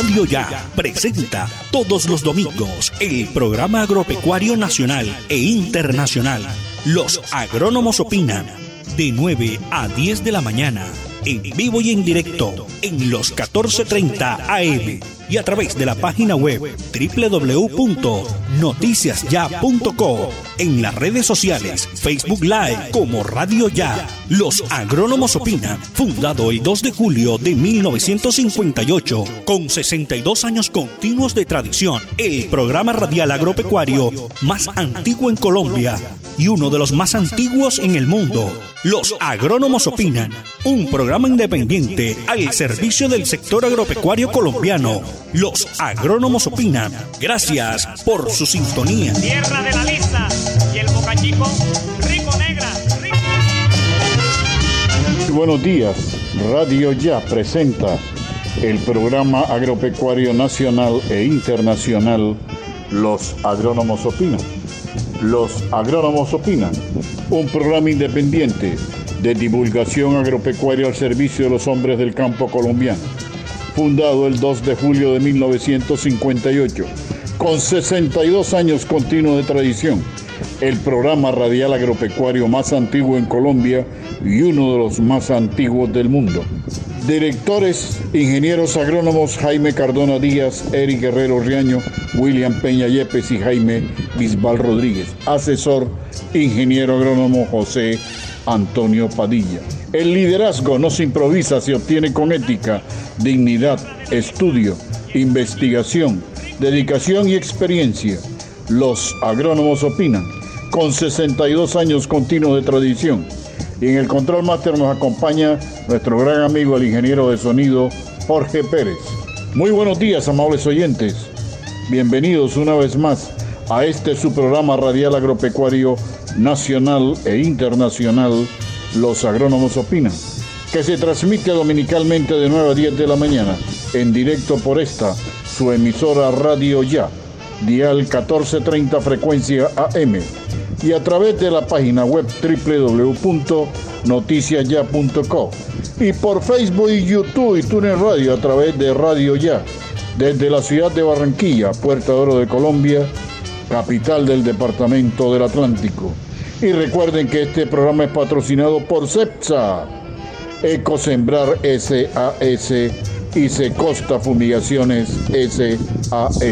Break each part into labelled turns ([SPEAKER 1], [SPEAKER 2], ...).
[SPEAKER 1] Radio Ya presenta todos los domingos el programa agropecuario nacional e internacional. Los agrónomos opinan de 9 a 10 de la mañana en vivo y en directo en los 14:30 AM y a través de la página web www.noticiasya.co en las redes sociales Facebook Live como Radio Ya. Los Agrónomos Opinan, fundado el 2 de julio de 1958, con 62 años continuos de tradición, el programa radial agropecuario más antiguo en Colombia y uno de los más antiguos en el mundo. Los Agrónomos Opinan, un programa independiente al servicio del sector agropecuario colombiano. Los Agrónomos Opinan. Gracias por su sintonía.
[SPEAKER 2] Tierra de la lisa y el bocachico, rico negra. Rico...
[SPEAKER 3] Buenos días, Radio Ya presenta el programa agropecuario nacional e internacional Los Agrónomos Opinan. Los Agrónomos Opinan, un programa independiente de divulgación agropecuaria al servicio de los hombres del campo colombiano, fundado el 2 de julio de 1958, con 62 años continuos de tradición, el programa radial agropecuario más antiguo en Colombia y uno de los más antiguos del mundo. Directores, ingenieros agrónomos Jaime Cardona Díaz, Eric Guerrero Riaño, William Peña Yepes y Jaime Bisbal Rodríguez. Asesor, ingeniero agrónomo José Antonio Padilla. El liderazgo no se improvisa, se obtiene con ética, dignidad, estudio, investigación, dedicación y experiencia. Los agrónomos opinan, con 62 años continuos de tradición. Y en el control máster nos acompaña nuestro gran amigo, el ingeniero de sonido, Jorge Pérez. Muy buenos días, amables oyentes. Bienvenidos una vez más a este su programa radial agropecuario nacional e internacional, Los Agrónomos Opinan, que se transmite dominicalmente de 9 a 10 de la mañana, en directo por esta, su emisora Radio Ya, dial 1430 frecuencia AM, y a través de la página web www.noticiasya.co y por Facebook y YouTube y TuneIn Radio a través de Radio Ya, desde la ciudad de Barranquilla, Puerto de Oro de Colombia, capital del Departamento del Atlántico. Y recuerden que este programa es patrocinado por CEPSA, Ecosembrar SAS y Secosta Fumigaciones SAS.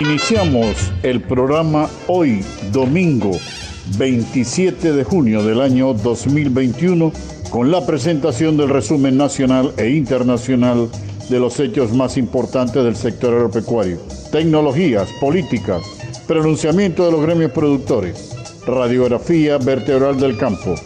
[SPEAKER 3] Iniciamos el programa hoy, domingo 27 de junio del año 2021, con la presentación del resumen nacional e internacional de los hechos más importantes del sector agropecuario, tecnologías, políticas, pronunciamiento de los gremios productores, radiografía vertebral del campo,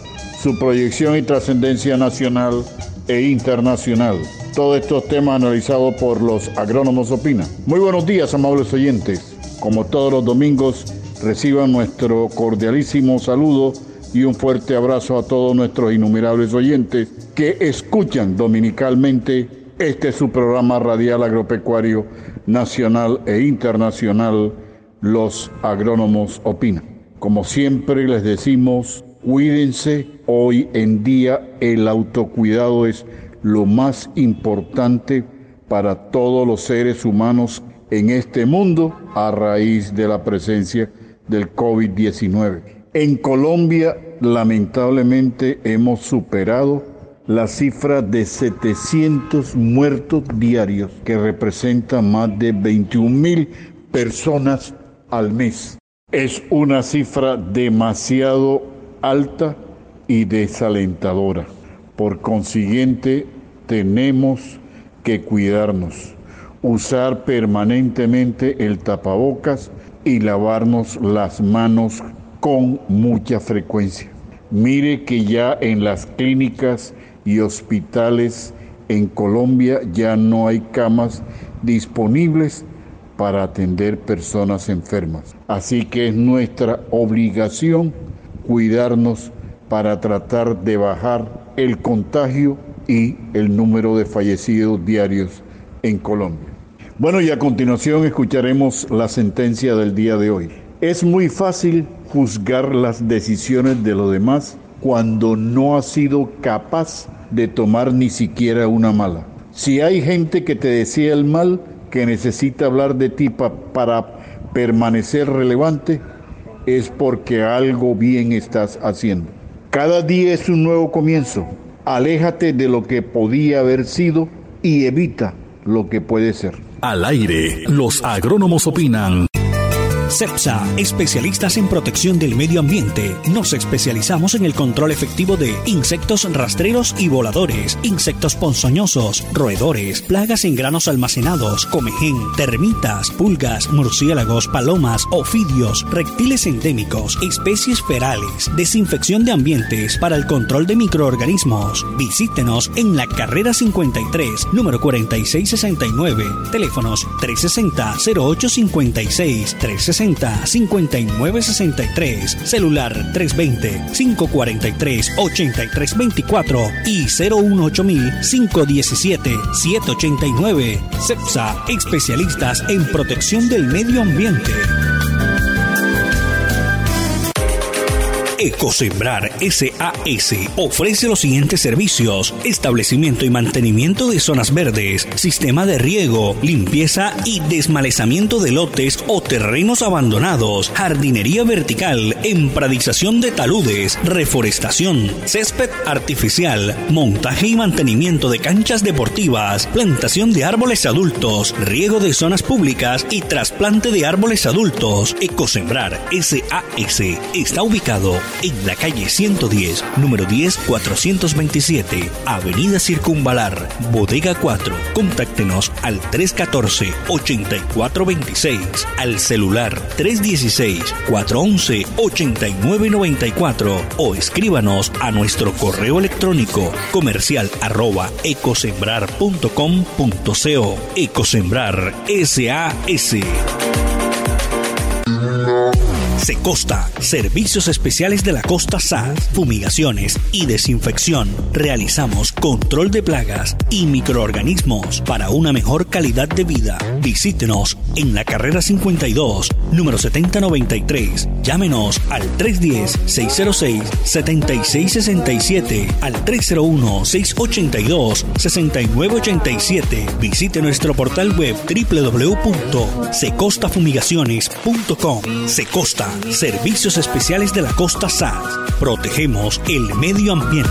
[SPEAKER 3] su proyección y trascendencia nacional e internacional. Todos estos temas analizados por los agrónomos Opina. Muy buenos días, amables oyentes. Como todos los domingos, reciban nuestro cordialísimo saludo y un fuerte abrazo a todos nuestros innumerables oyentes que escuchan dominicalmente este es su programa radial agropecuario nacional e internacional, Los Agrónomos Opinan. Como siempre les decimos, cuídense, hoy en día el autocuidado es lo más importante para todos los seres humanos en este mundo a raíz de la presencia del COVID-19. En Colombia, lamentablemente, hemos superado la cifra de 700 muertos diarios, que representa más de 21 mil personas al mes. Es una cifra demasiado alta y desalentadora. Por consiguiente, tenemos que cuidarnos, usar permanentemente el tapabocas y lavarnos las manos con mucha frecuencia. Mire que ya en las clínicas y hospitales en Colombia ya no hay camas disponibles para atender personas enfermas. Así que es nuestra obligación cuidarnos para tratar de bajar el contagio y el número de fallecidos diarios en Colombia. Bueno, y a continuación escucharemos la sentencia del día de hoy. Es muy fácil juzgar las decisiones de los demás cuando no ha sido capaz de tomar ni siquiera una mala. Si hay gente que te decía el mal, que necesita hablar de ti para permanecer relevante, es porque algo bien estás haciendo. Cada día es un nuevo comienzo. Aléjate de lo que podía haber sido y evita lo que puede ser.
[SPEAKER 1] Al aire, los agrónomos opinan. CEPSA, especialistas en protección del medio ambiente. Nos especializamos en el control efectivo de insectos rastreros y voladores, insectos ponzoñosos, roedores, plagas en granos almacenados, comején, termitas, pulgas, murciélagos, palomas, ofidios, reptiles endémicos, especies ferales, desinfección de ambientes para el control de microorganismos. Visítenos en la carrera 53, número 4669, teléfonos 360 0856 360 5963, celular 320-543-8324 y 018-517-789. CEPSA, especialistas en protección del medio ambiente. Ecosembrar SAS ofrece los siguientes servicios: establecimiento y mantenimiento de zonas verdes, sistema de riego, limpieza y desmalezamiento de lotes o terrenos abandonados, jardinería vertical, empradización de taludes, reforestación, césped artificial, montaje y mantenimiento de canchas deportivas, plantación de árboles adultos, riego de zonas públicas y trasplante de árboles adultos. Ecosembrar SAS está ubicado en la calle 110, número 10, 427, Avenida Circunvalar, Bodega 4. Contáctenos al 314-8426, al celular 316-411-8994 o escríbanos a nuestro correo electrónico comercial arroba ecosembrar.com.co. Ecosembrar SAS. Secosta, servicios especiales de la costa SAS, fumigaciones y desinfección. Realizamos control de plagas y microorganismos para una mejor calidad de vida. Visítenos en la carrera 52, número 7093. Llámenos al 310-606-7667, al 301-682-6987. Visite nuestro portal web www.secostafumigaciones.com. Secosta Servicios Especiales de la Costa SAS. Protegemos el medio ambiente.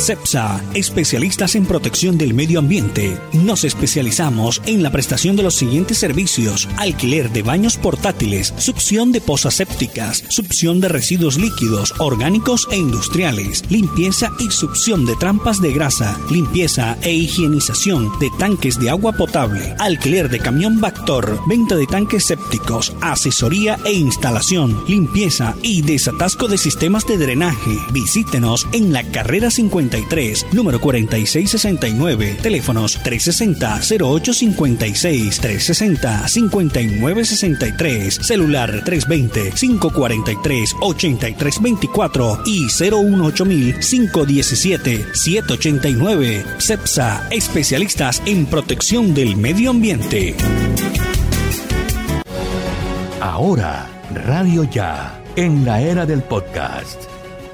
[SPEAKER 1] CEPSA, especialistas en protección del medio ambiente. Nos especializamos en la prestación de los siguientes servicios: alquiler de baños portátiles, succión de pozas sépticas, succión de residuos líquidos, orgánicos e industriales, limpieza y succión de trampas de grasa, limpieza e higienización de tanques de agua potable, alquiler de camión Bactor, venta de tanques sépticos, asesoría e instalación, limpieza y desatasco de sistemas de drenaje. Visítenos en la carrera 50 número 4669, teléfonos 360-0856, 360-5963, celular 320-543-8324 y 018-517-789. CEPSA, especialistas en protección del medio ambiente. Ahora, Radio Ya, en la era del podcast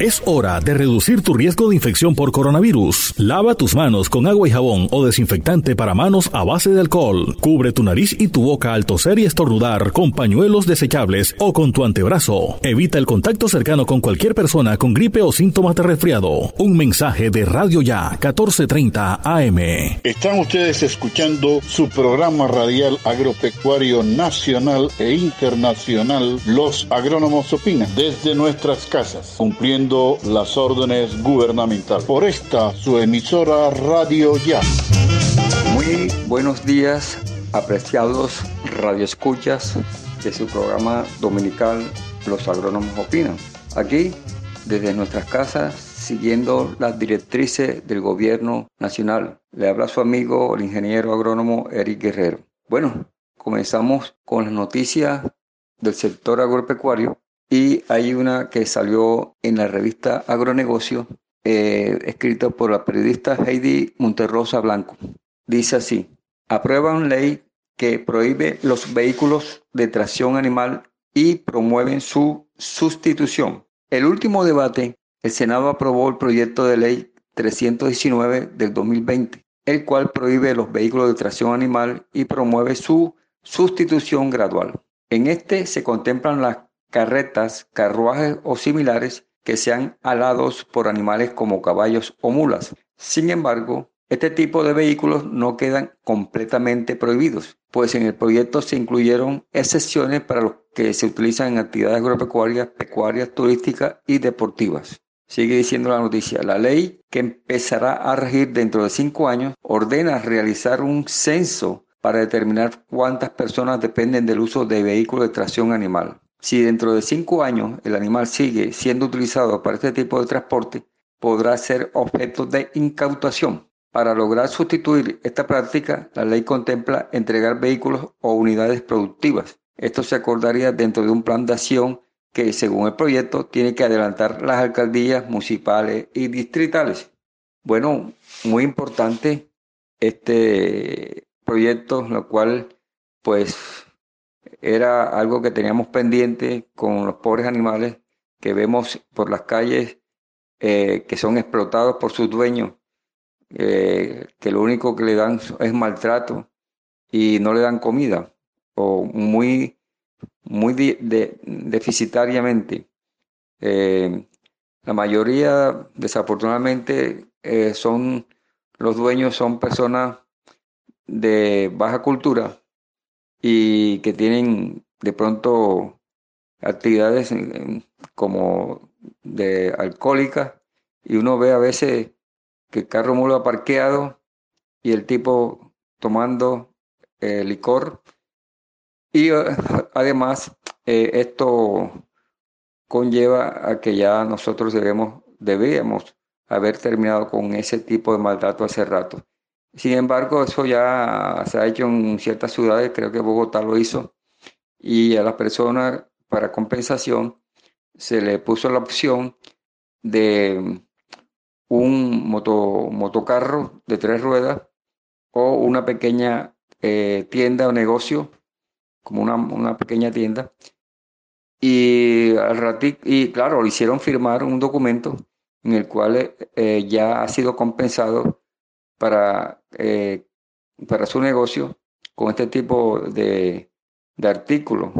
[SPEAKER 1] Es hora de reducir tu riesgo de infección por coronavirus. Lava tus manos con agua y jabón o desinfectante para manos a base de alcohol. Cubre tu nariz y tu boca al toser y estornudar con pañuelos desechables o con tu antebrazo. Evita el contacto cercano con cualquier persona con gripe o síntomas de resfriado. Un mensaje de Radio Ya 1430 AM.
[SPEAKER 3] Están ustedes escuchando su programa radial agropecuario nacional e internacional Los Agrónomos Opinan desde nuestras casas, cumpliendo las órdenes gubernamentales. Por esta, su emisora Radio Ya.
[SPEAKER 4] Muy buenos días, apreciados radioescuchas de su programa dominical Los Agrónomos Opinan. Aquí, desde nuestras casas, siguiendo las directrices del gobierno nacional. Le habla su amigo, el ingeniero agrónomo Eric Guerrero. Bueno, comenzamos con las noticias del sector agropecuario y hay una que salió en la revista Agronegocio eh, escrito por la periodista Heidi Monterrosa Blanco. Dice así, aprueban ley que prohíbe los vehículos de tracción animal y promueven su sustitución. El último debate, el Senado aprobó el proyecto de ley 319 del 2020, el cual prohíbe los vehículos de tracción animal y promueve su sustitución gradual. En este se contemplan las carretas, carruajes o similares que sean alados por animales como caballos o mulas. Sin embargo, este tipo de vehículos no quedan completamente prohibidos, pues en el proyecto se incluyeron excepciones para los que se utilizan en actividades agropecuarias, pecuarias, turísticas y deportivas. Sigue diciendo la noticia, la ley que empezará a regir dentro de cinco años ordena realizar un censo para determinar cuántas personas dependen del uso de vehículos de tracción animal. Si dentro de cinco años el animal sigue siendo utilizado para este tipo de transporte, podrá ser objeto de incautación. Para lograr sustituir esta práctica, la ley contempla entregar vehículos o unidades productivas. Esto se acordaría dentro de un plan de acción que, según el proyecto, tiene que adelantar las alcaldías municipales y distritales. Bueno, muy importante este proyecto, lo cual pues era algo que teníamos pendiente con los pobres animales que vemos por las calles eh, que son explotados por sus dueños eh, que lo único que le dan es maltrato y no le dan comida o muy, muy deficitariamente. Eh, la mayoría, desafortunadamente, son los dueños son personas de baja cultura y que tienen de pronto actividades como de alcohólicas y uno ve a veces que el carro mula parqueado y el tipo tomando eh, licor. Y eh, además eh, esto conlleva a que ya nosotros debemos, debíamos haber terminado con ese tipo de maltrato hace rato. Sin embargo, eso ya se ha hecho en ciertas ciudades, creo que Bogotá lo hizo, y a las personas para compensación se le puso la opción de un moto, motocarro de tres ruedas o una pequeña eh, tienda o negocio, como una, una pequeña tienda. Y al ratito, y claro, le hicieron firmar un documento en el cual eh, ya ha sido compensado para, eh, para su negocio con este tipo de, de artículos.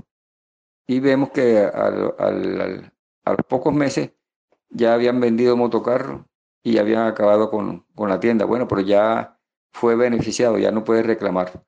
[SPEAKER 4] Y vemos que al, al, a los pocos meses ya habían vendido motocarros y habían acabado con, con la tienda. Bueno, pero ya fue beneficiado, ya no puede reclamar.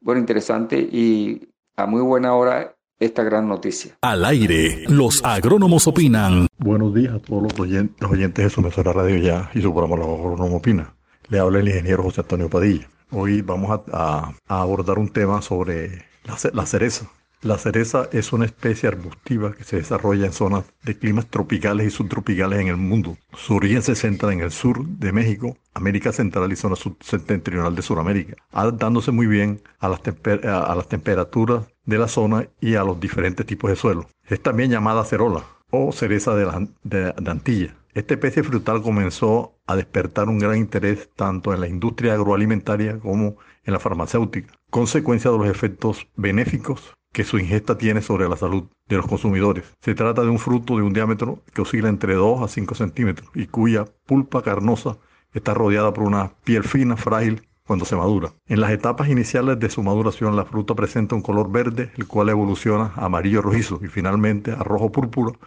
[SPEAKER 4] Bueno, interesante y a muy buena hora esta gran noticia.
[SPEAKER 5] Al aire, los agrónomos opinan.
[SPEAKER 6] Buenos días a todos los oyentes, los oyentes de radio ya y su programa Los Agrónomos Opinan. Le habla el ingeniero José Antonio Padilla. Hoy vamos a, abordar un tema sobre la, cereza. La cereza es una especie arbustiva que se desarrolla en zonas de climas tropicales y subtropicales en el mundo. Su origen se centra en el sur de México, América Central y zona septentrional de Sudamérica, adaptándose muy bien a las, a las temperaturas de la zona y a los diferentes tipos de suelo. Es también llamada cerola o cereza de, la, de, de Antilla. Esta especie frutal comenzó a despertar un gran interés tanto en la industria agroalimentaria como en la farmacéutica, consecuencia de los efectos benéficos que su ingesta tiene sobre la salud de los consumidores. Se trata de un fruto de un diámetro que oscila entre 2 a 5 centímetros y cuya pulpa carnosa está rodeada por una piel fina, frágil, cuando se madura. En las etapas iniciales de su maduración, la fruta presenta un color verde, el cual evoluciona a amarillo rojizo y finalmente a rojo púrpura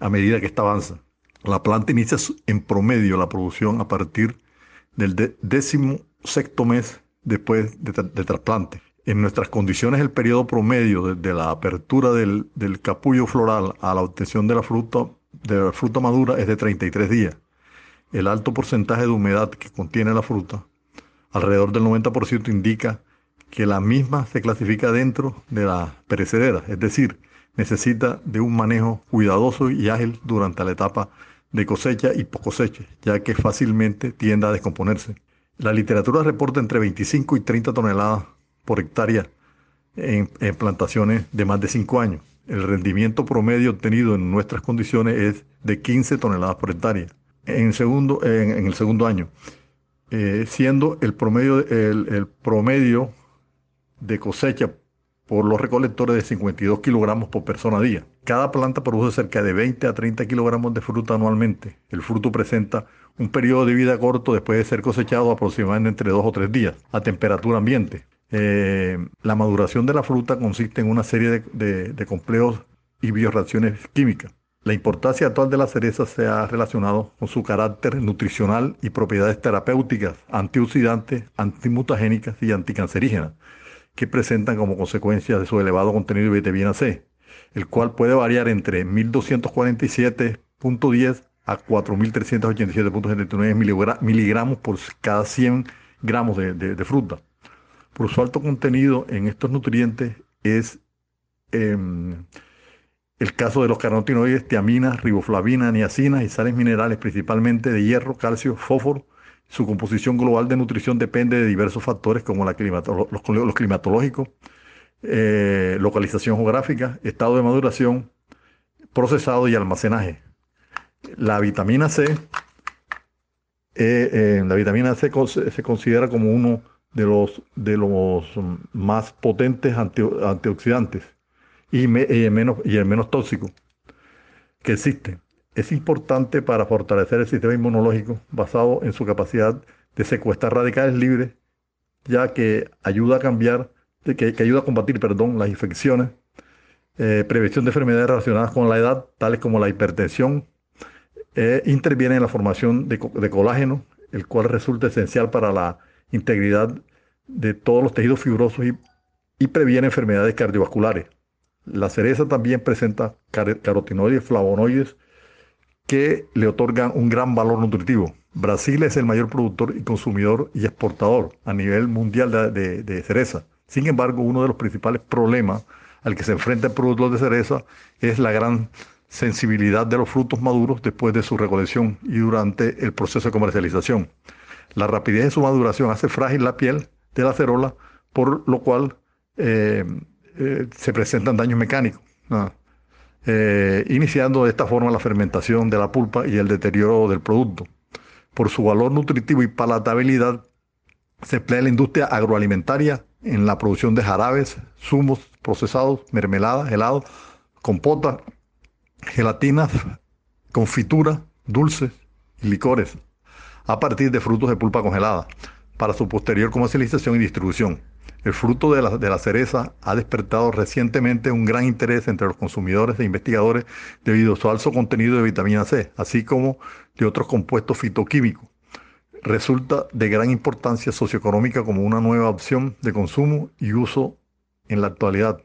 [SPEAKER 6] a medida que esta avanza. La planta inicia en promedio la producción a partir del décimo sexto mes después de, de trasplante. En nuestras condiciones, el periodo promedio desde la apertura del, capullo floral a la obtención de la, fruta, de la fruta madura es de 33 días. El alto porcentaje de humedad que contiene la fruta, alrededor del 90%, indica que la misma se clasifica dentro de la perecedera, es decir, necesita de un manejo cuidadoso y ágil durante la etapa de cosecha y post cosecha, ya que fácilmente tiende a descomponerse. La literatura reporta entre 25 y 30 toneladas por hectárea en, plantaciones de más de 5 años. El rendimiento promedio obtenido en nuestras condiciones es de 15 toneladas por hectárea. en, segundo, en, el segundo año, eh, siendo el promedio, el, promedio de cosecha por los recolectores de 52 kilogramos por persona a día. Cada planta produce cerca de 20 a 30 kilogramos de fruta anualmente. El fruto presenta un periodo de vida corto después de ser cosechado aproximadamente entre dos o tres días a temperatura ambiente. Eh, la maduración de la fruta consiste en una serie de, complejos y bioreacciones químicas. La importancia actual de la cereza se ha relacionado con su carácter nutricional y propiedades terapéuticas, antioxidantes, antimutagénicas y anticancerígenas, que presentan como consecuencia de su elevado contenido de vitamina C, el cual puede variar entre 1247.10 a 4.387.79 miligramos por cada 100 gramos de fruta por su alto contenido en estos nutrientes es em, el caso de los carotenoides, tiaminas, riboflavina, niacina y sales minerales, principalmente de hierro, calcio, fósforo. Su composición global de nutrición depende de diversos factores como los, climatológicos, eh, localización geográfica, estado de maduración, procesado y almacenaje. La vitamina C, eh, eh, la vitamina C se considera como uno de los, de los más potentes antioxidantes y, el menos, y el menos tóxico que existe. Es importante para fortalecer el sistema inmunológico basado en su capacidad de secuestrar radicales libres, ya que ayuda a cambiar, que, ayuda a combatir perdón, las infecciones, eh, prevención de enfermedades relacionadas con la edad, tales como la hipertensión, eh, interviene en la formación de, colágeno, el cual resulta esencial para la integridad de todos los tejidos fibrosos y, previene enfermedades cardiovasculares. La cereza también presenta carotenoides, flavonoides que le otorgan un gran valor nutritivo. Brasil es el mayor productor y consumidor y exportador a nivel mundial de, cereza. Sin embargo, uno de los principales problemas al que se enfrenta el productor de cereza es la gran sensibilidad de los frutos maduros después de su recolección y durante el proceso de comercialización. La rapidez de su maduración hace frágil la piel de la cerola, por lo cual eh, eh, se presentan daños mecánicos, eh, iniciando de esta forma la fermentación de la pulpa y el deterioro del producto. Por su valor nutritivo y palatabilidad, se emplea la industria agroalimentaria en la producción de jarabes, zumos procesados, mermeladas, helados, compota, gelatinas, confituras, dulces y licores a partir de frutos de pulpa congelada para su posterior comercialización y distribución. El fruto de la, cereza ha despertado recientemente un gran interés entre los consumidores e investigadores debido a su alto contenido de vitamina C, así como de otros compuestos fitoquímicos. Resulta de gran importancia socioeconómica como una nueva opción de consumo y uso en la actualidad.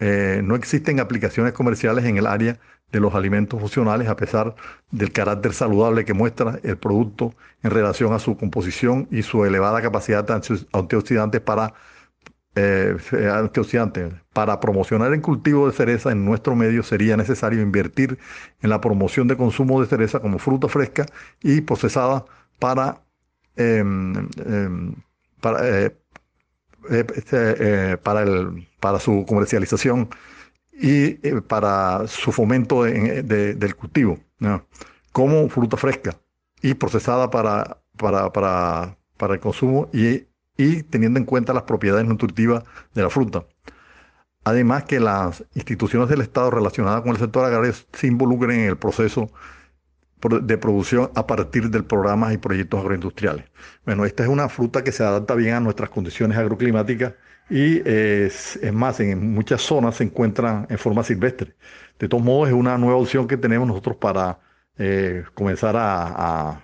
[SPEAKER 6] Eh, no existen aplicaciones comerciales en el área de los alimentos funcionales a pesar del carácter saludable que muestra el producto en relación a su composición y su elevada capacidad de antioxidantes para, eh, antioxidantes. Para promocionar el cultivo de cereza en nuestro medio sería necesario invertir en la promoción de consumo de cereza como fruta fresca y procesada para, em, em, para, eh, eh, este, para, el, para su comercialización y eh, para su fomento del cultivo, como fruta fresca y procesada para, para, para, para el consumo y, y, teniendo en cuenta las propiedades nutritivas de la fruta. Además que las instituciones del Estado relacionadas con el sector agrario se involucren en el proceso de producción a partir del programa y proyectos agroindustriales. Bueno, esta es una fruta que se adapta bien a nuestras condiciones agroclimáticas y es, más, en muchas zonas se encuentra en forma silvestre. De todos modos, es una nueva opción que tenemos nosotros para eh, comenzar a,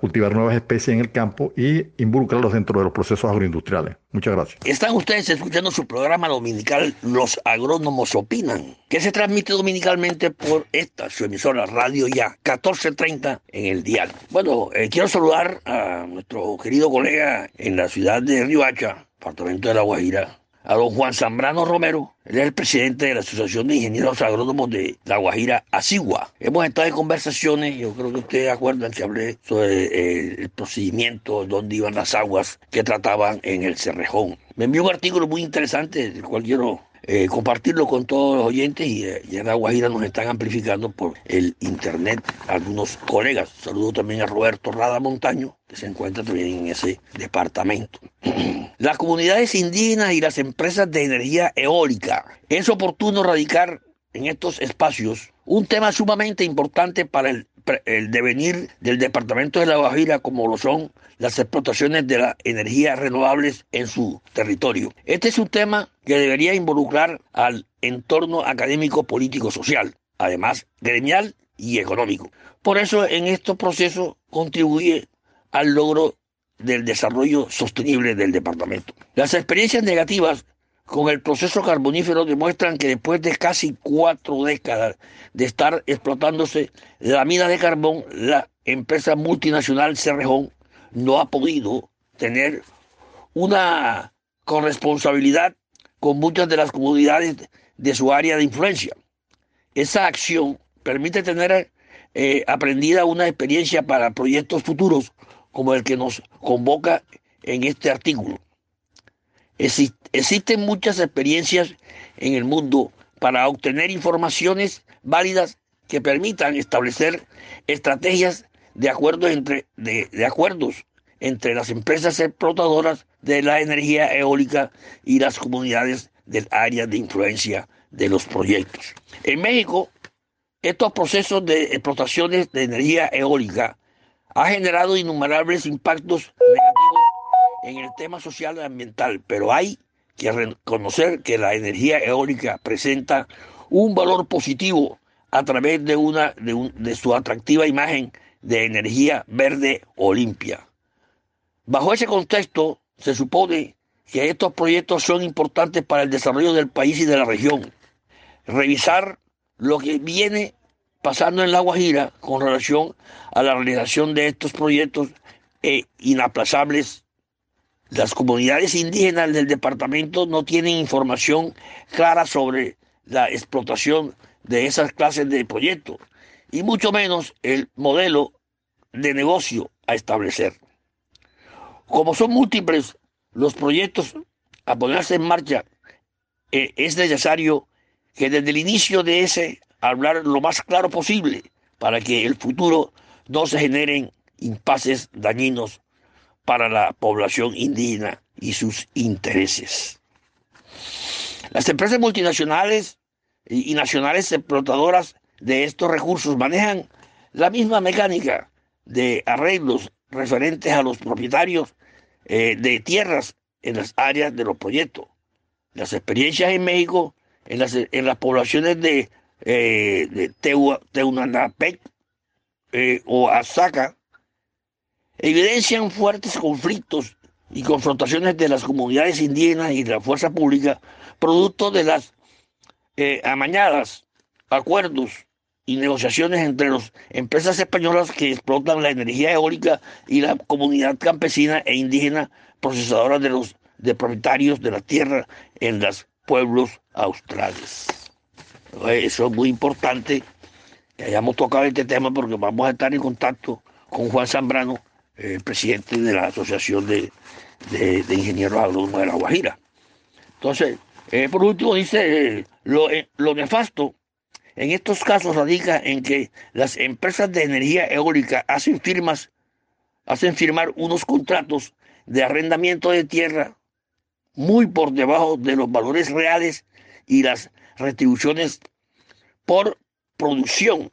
[SPEAKER 6] cultivar nuevas especies en el campo y involucrarlos dentro de los procesos agroindustriales. Muchas gracias.
[SPEAKER 7] Están ustedes escuchando su programa dominical Los Agrónomos Opinan, que se transmite dominicalmente por esta, su emisora Radio Ya, 1430 en el dial. Bueno, eh, quiero saludar a nuestro querido colega en la ciudad de Riohacha, departamento de La Guajira, a don Juan Zambrano Romero. Él es el presidente de la Asociación de Ingenieros Agrónomos de La Guajira, Asigua. Hemos estado en conversaciones, yo creo que ustedes acuerdan que hablé sobre eh, el procedimiento, dónde iban las aguas que trataban en el Cerrejón. Me envió un artículo muy interesante, del cual quiero eh, compartirlo con todos los oyentes y eh, ya en La Guajira nos están amplificando por el internet algunos colegas. Saludo también a Roberto Rada Montaño, que se encuentra también en ese departamento. las comunidades indígenas y las empresas de energía eólica. Es oportuno radicar en estos espacios un tema sumamente importante para el, el devenir del departamento de La Guajira como lo son las explotaciones de las energías renovables en su territorio. Este es un tema que debería involucrar al entorno académico, político, social, además gremial y económico. Por eso en estos procesos contribuye al logro del desarrollo sostenible del departamento. Las experiencias negativas con el proceso carbonífero demuestran que después de casi cuatro décadas de estar explotándose la mina de carbón, la empresa multinacional Cerrejón no ha podido tener una corresponsabilidad con muchas de las comunidades de su área de influencia. Esa acción permite tener eh, aprendida una experiencia para proyectos futuros como el que nos convoca en este artículo. Existen muchas experiencias en el mundo para obtener informaciones válidas que permitan establecer estrategias de acuerdos entre, de, de acuerdos entre las empresas explotadoras de la energía eólica y las comunidades del área de influencia de los proyectos. En México, estos procesos de explotaciones de energía eólica han generado innumerables impactos negativos en el tema social y ambiental, pero hay que reconocer que la energía eólica presenta un valor positivo a través de, una, de, su atractiva imagen de energía verde o limpia. Bajo ese contexto, se supone que estos proyectos son importantes para el desarrollo del país y de la región. Revisar lo que viene pasando en La Guajira con relación a la realización de estos proyectos e inaplazables. Las comunidades indígenas del departamento no tienen información clara sobre la explotación de esas clases de proyectos y mucho menos el modelo de negocio a establecer. Como son múltiples los proyectos a ponerse en marcha, eh, es necesario que desde el inicio de ese hablar lo más claro posible para que el futuro no se generen impases dañinos para la población indígena y sus intereses. Las empresas multinacionales y nacionales explotadoras de estos recursos manejan la misma mecánica de arreglos referentes a los propietarios eh, de tierras en las áreas de los proyectos. Las experiencias en México, en las, en las poblaciones de, eh, de Teunanapec eh, o Azaca, evidencian fuertes conflictos y confrontaciones de las comunidades indígenas y de la fuerza pública, producto de las amañadas acuerdos y negociaciones entre las empresas españolas que explotan la energía eólica y la comunidad campesina e indígena procesadora de los de propietarios de la tierra en los pueblos australes. Eso es muy importante que hayamos tocado este tema porque vamos a estar en contacto con Juan Zambrano, el presidente de la Asociación de, Ingenieros Agrónomos de La Guajira. Entonces, eh, por último, dice, eh, lo, eh, lo nefasto en estos casos radica en que las empresas de energía eólica hacen firmas, hacen firmar unos contratos de arrendamiento de tierra muy por debajo de los valores reales y las retribuciones por producción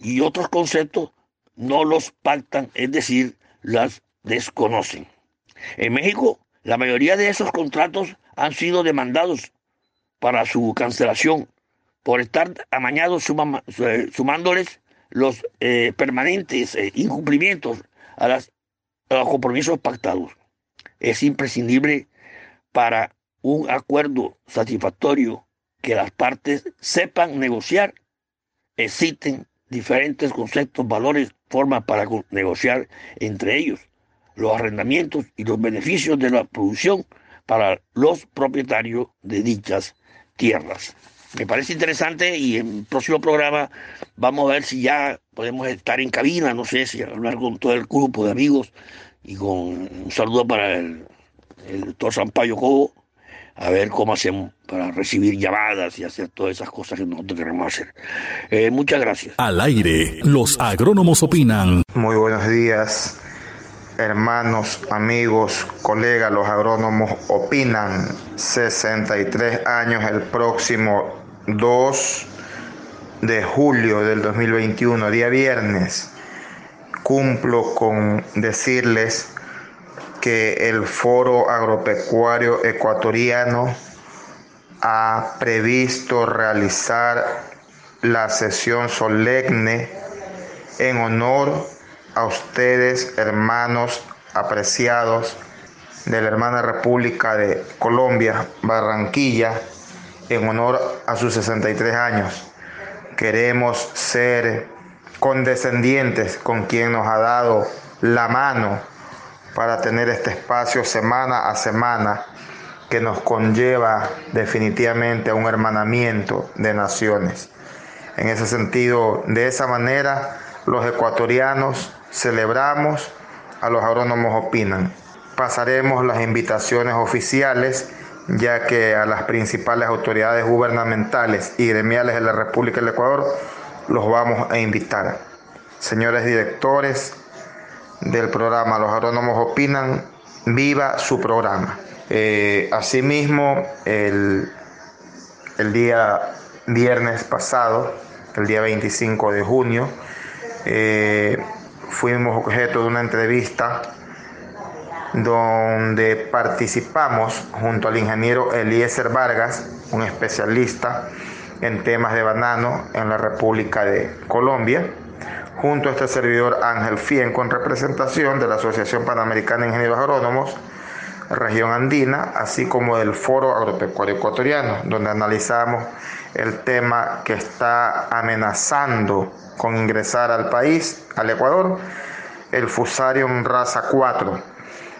[SPEAKER 7] y otros conceptos no los pactan, es decir, las desconocen. En México, la mayoría de esos contratos han sido demandados para su cancelación por estar amañados sumándoles los eh, permanentes eh, incumplimientos a, a los compromisos pactados. Es imprescindible para un acuerdo satisfactorio que las partes sepan negociar, existen diferentes conceptos, valores, formas para negociar entre ellos los arrendamientos y los beneficios de la producción para los propietarios de dichas tierras. Me parece interesante y en el próximo programa vamos a ver si ya podemos estar en cabina, no sé si hablar con todo el grupo de amigos y con un saludo para el, doctor Sampaio Cobo, a ver cómo hacemos para recibir llamadas y hacer todas esas cosas que nosotros queremos hacer. Eh, muchas gracias.
[SPEAKER 1] Al aire, los agrónomos opinan.
[SPEAKER 8] Muy buenos días, hermanos, amigos, colegas, los agrónomos opinan. 63 años el próximo 2 de julio del 2021, día viernes. Cumplo con decirles que el Foro Agropecuario Ecuatoriano ha previsto realizar la sesión solemne en honor a ustedes, hermanos apreciados de la hermana República de Colombia, Barranquilla, en honor a sus 63 años. Queremos ser condescendientes con quien nos ha dado la mano para tener este espacio semana a semana que nos conlleva definitivamente a un hermanamiento de naciones. En ese sentido, de esa manera, los ecuatorianos celebramos, a los agrónomos opinan. Pasaremos las invitaciones oficiales, ya que a las principales autoridades gubernamentales y gremiales de la República del Ecuador los vamos a invitar. Señores directores, del programa Los Agrónomos Opinan, viva su programa. Eh, asimismo, el, el, día viernes pasado, el día 25 de junio, eh, fuimos objeto de una entrevista donde participamos junto al ingeniero Eliezer Vargas, un especialista en temas de banano en la República de Colombia junto a este servidor Ángel Fien, con representación de la Asociación Panamericana de Ingenieros Agrónomos, región andina, así como del Foro Agropecuario Ecuatoriano, donde analizamos el tema que está amenazando con ingresar al país, al Ecuador, el Fusarium raza 4,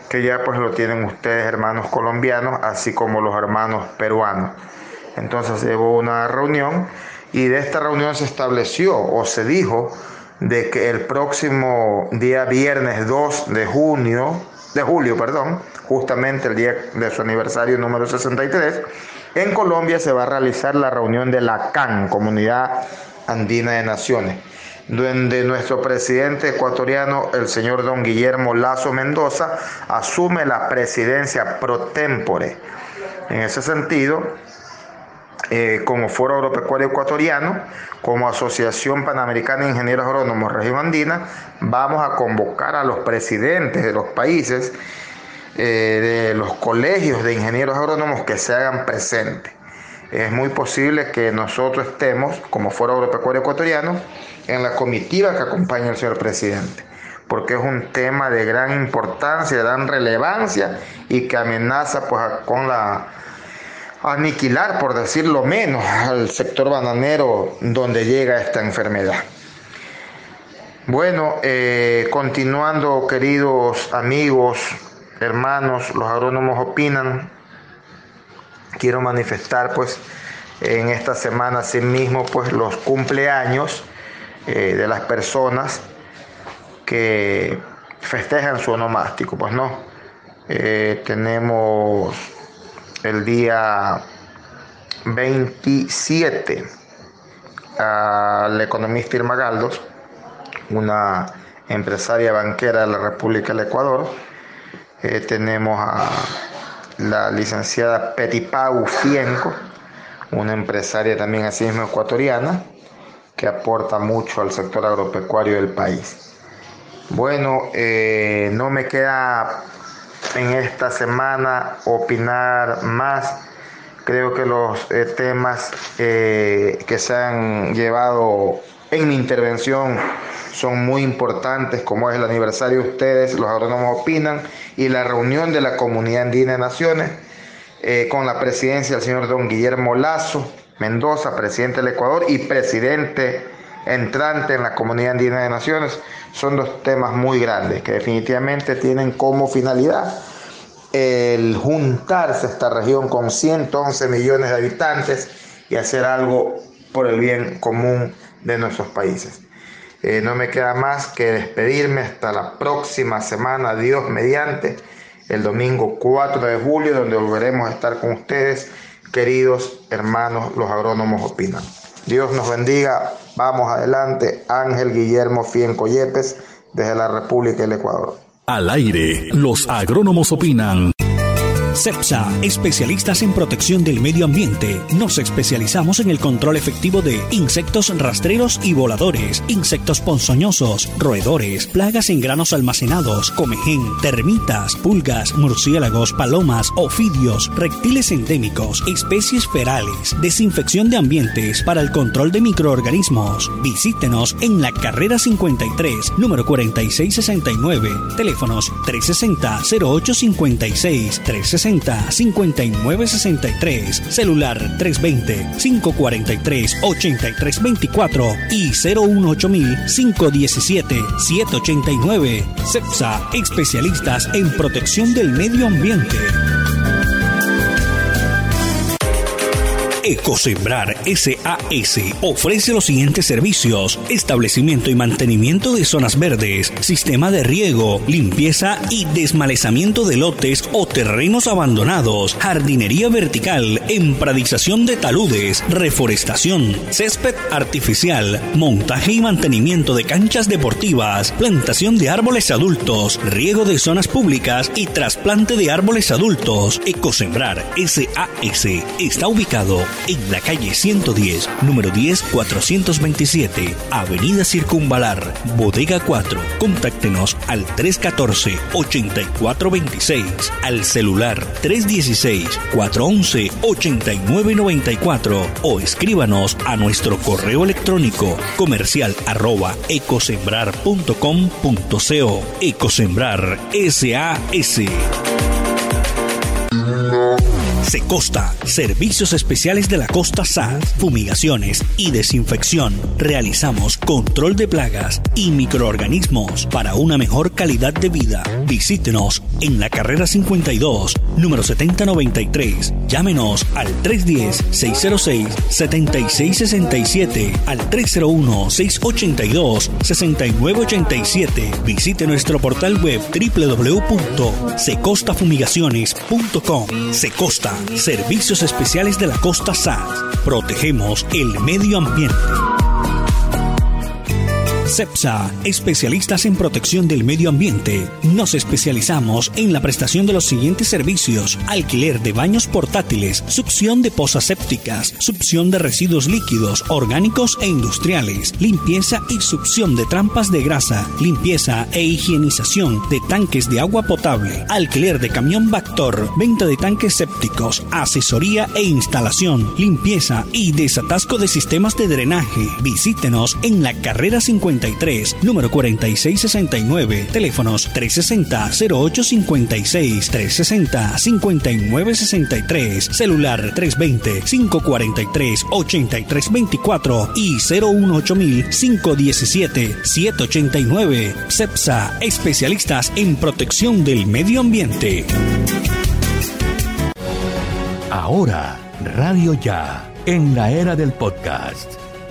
[SPEAKER 8] que ya pues lo tienen ustedes hermanos colombianos, así como los hermanos peruanos. Entonces hubo una reunión y de esta reunión se estableció o se dijo de que el próximo día viernes 2 de junio, de julio, perdón, justamente el día de su aniversario número 63, en Colombia se va a realizar la reunión de la CAN, Comunidad Andina de Naciones, donde nuestro presidente ecuatoriano, el señor don Guillermo Lazo Mendoza, asume la presidencia pro tempore. En ese sentido, eh, como Foro Agropecuario Ecuatoriano, como Asociación Panamericana de Ingenieros Agrónomos Región Andina, vamos a convocar a los presidentes de los países, eh, de los colegios de ingenieros agrónomos que se hagan presentes. Es muy posible que nosotros estemos, como Foro Agropecuario Ecuatoriano, en la comitiva que acompaña al señor presidente, porque es un tema de gran importancia, de gran relevancia y que amenaza pues, con la aniquilar, por decirlo menos, al sector bananero donde llega esta enfermedad. Bueno, eh, continuando, queridos amigos, hermanos, los agrónomos opinan. Quiero manifestar, pues, en esta semana, mismo pues, los cumpleaños eh, de las personas que festejan su onomástico, pues no. Eh, tenemos el día 27 al economista Irma Galdos, una empresaria banquera de la República del Ecuador. Eh, tenemos a la licenciada Petipau Fienco, una empresaria también así mismo ecuatoriana, que aporta mucho al sector agropecuario del país. Bueno, eh, no me queda en esta semana opinar más. Creo que los eh, temas eh, que se han llevado en mi intervención son muy importantes, como es el aniversario de ustedes, los agrónomos opinan, y la reunión de la Comunidad Andina de Naciones eh, con la presidencia del señor don Guillermo Lazo Mendoza, presidente del Ecuador y presidente entrante en la Comunidad Andina de Naciones, son dos temas muy grandes que definitivamente tienen como finalidad el juntarse esta región con 111 millones de habitantes y hacer algo por el bien común de nuestros países. Eh, no me queda más que despedirme hasta la próxima semana, Dios mediante, el domingo 4 de julio, donde volveremos a estar con ustedes, queridos hermanos, los agrónomos opinan. Dios nos bendiga, vamos adelante, Ángel Guillermo Fienco Yepes, desde la República del Ecuador.
[SPEAKER 1] Al aire, los agrónomos opinan. CEPSA, especialistas en protección del medio ambiente. Nos especializamos en el control efectivo de insectos rastreros y voladores, insectos ponzoñosos, roedores, plagas en granos almacenados, comején, termitas, pulgas, murciélagos, palomas, ofidios, reptiles endémicos, especies ferales, desinfección de ambientes para el control de microorganismos. Visítenos en la carrera 53, número 4669, teléfonos 360 0856 360 5963, celular 320-543-8324 y 018-517-789. CEPSA, especialistas en protección del medio ambiente. Ecosembrar SAS ofrece los siguientes servicios: establecimiento y mantenimiento de zonas verdes, sistema de riego, limpieza y desmalezamiento de lotes o terrenos abandonados, jardinería vertical, empradización de taludes, reforestación, césped artificial, montaje y mantenimiento de canchas deportivas, plantación de árboles adultos, riego de zonas públicas y trasplante de árboles adultos. Ecosembrar SAS está ubicado en la calle 110, número 10, 427, Avenida Circunvalar, Bodega 4. Contáctenos al 314-8426, al celular 316-411-8994 o escríbanos a nuestro correo electrónico comercial arroba ecosembrar.com.co. Ecosembrar SAS. Secosta, servicios especiales de la costa SAS, fumigaciones y desinfección. Realizamos control de plagas y microorganismos para una mejor calidad de vida. Visítenos en la carrera 52, número 7093. Llámenos al 310-606-7667, al 301-682-6987. Visite nuestro portal web www.secostafumigaciones.com. Secosta Servicios Especiales de la Costa SAS. Protegemos el medio ambiente. CEPSA, especialistas en protección del medio ambiente. Nos especializamos en la prestación de los siguientes servicios: alquiler de baños portátiles, succión de pozas sépticas, succión de residuos líquidos, orgánicos e industriales, limpieza y succión de trampas de grasa, limpieza e higienización de tanques de agua potable, alquiler de camión Bactor, venta de tanques sépticos, asesoría e instalación, limpieza y desatasco de sistemas de drenaje. Visítenos en la carrera 50 número 4669, teléfonos 360-0856, 360-5963, celular 320-543-8324 y 018-517-789. CEPSA, especialistas en protección del medio ambiente. Ahora, Radio Ya, en la era del podcast.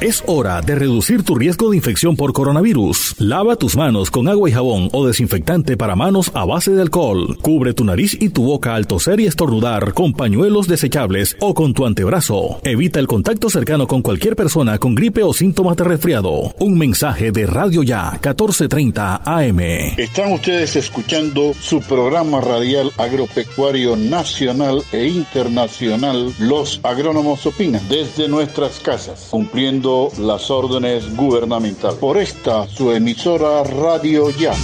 [SPEAKER 1] Es hora de reducir tu riesgo de infección por coronavirus. Lava tus manos con agua y jabón o desinfectante para manos a base de alcohol. Cubre tu nariz y tu boca al toser y estornudar con pañuelos desechables o con tu antebrazo. Evita el contacto cercano con cualquier persona con gripe o síntomas de resfriado. Un mensaje de Radio Ya 1430 AM.
[SPEAKER 3] Están ustedes escuchando su programa radial agropecuario nacional e internacional Los Agrónomos Opinan desde nuestras casas, cumpliendo las órdenes gubernamentales. Por esta, su emisora Radio Ya.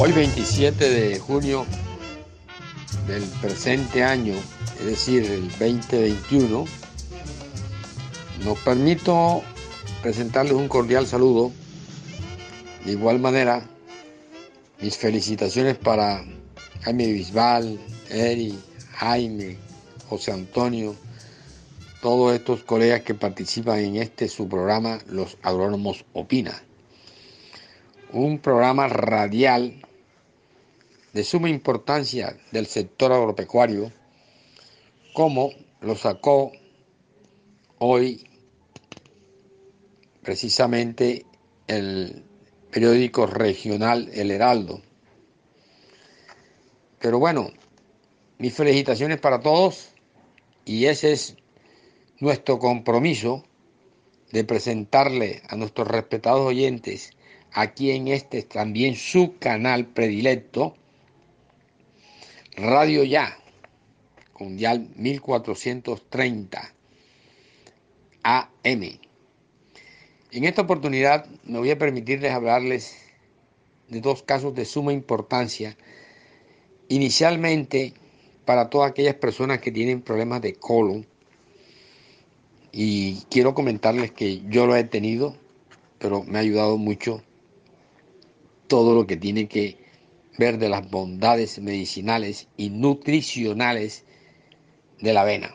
[SPEAKER 4] Hoy 27 de junio del presente año, es decir, el 2021, nos permito presentarles un cordial saludo. De igual manera, mis felicitaciones para Jaime Bisbal, Eri, Jaime, José Antonio, todos estos colegas que participan en este su programa, Los Agrónomos Opinan. Un programa radial
[SPEAKER 9] de suma importancia del sector agropecuario, como lo sacó hoy precisamente el periódico regional El Heraldo. Pero bueno, mis felicitaciones para todos y ese es nuestro compromiso de presentarle a nuestros respetados oyentes aquí en este también su canal predilecto, Radio Ya, Mundial 1430 AM. En esta oportunidad me voy a permitirles hablarles de dos casos de suma importancia. Inicialmente, para todas aquellas personas que tienen problemas de colon, y quiero comentarles que yo lo he tenido, pero me ha ayudado mucho todo lo que tiene que ver de las bondades medicinales y nutricionales de la avena.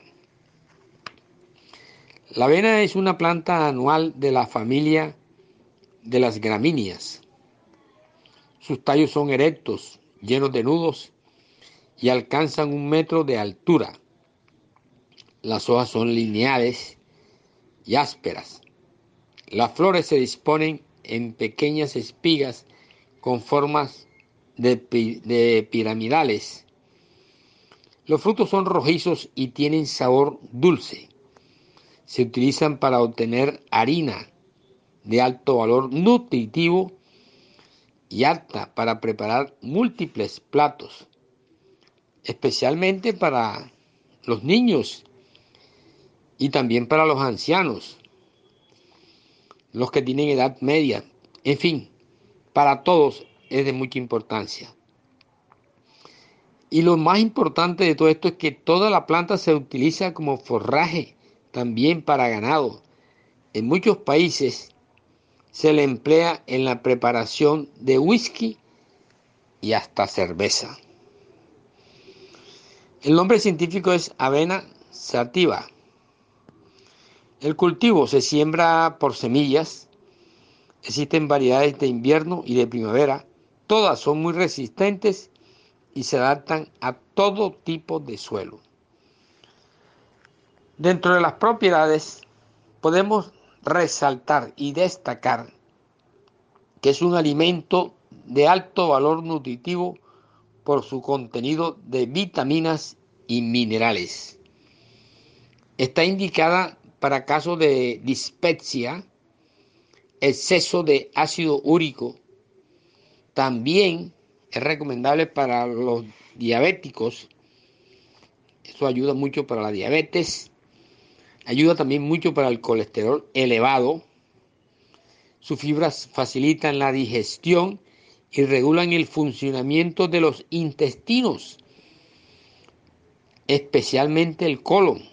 [SPEAKER 9] La avena es una planta anual de la familia de las gramíneas. Sus tallos son erectos, llenos de nudos y alcanzan un metro de altura. Las hojas son lineales y ásperas. Las flores se disponen en pequeñas espigas con formas de, piramidales. Los frutos son rojizos y tienen sabor dulce. Se utilizan para obtener harina de alto valor nutritivo y apta para preparar múltiples platos, especialmente para los niños y también para los ancianos, los que tienen edad media, en fin, para todos es de mucha importancia. Y lo más importante de todo esto es que toda la planta se utiliza como forraje también para ganado. En muchos países se le emplea en la preparación de whisky y hasta cerveza. El nombre científico es avena sativa. El cultivo se siembra por semillas Existen variedades de invierno y de primavera. Todas son muy resistentes y se adaptan a todo tipo de suelo. Dentro de las propiedades podemos resaltar y destacar que es un alimento de alto valor nutritivo por su contenido de vitaminas y minerales. Está indicada para casos de dispepsia, exceso de ácido úrico. También es recomendable para los diabéticos. Eso ayuda mucho para la diabetes. Ayuda también mucho para el colesterol elevado. Sus fibras facilitan la digestión y regulan el funcionamiento de los intestinos, especialmente el colon.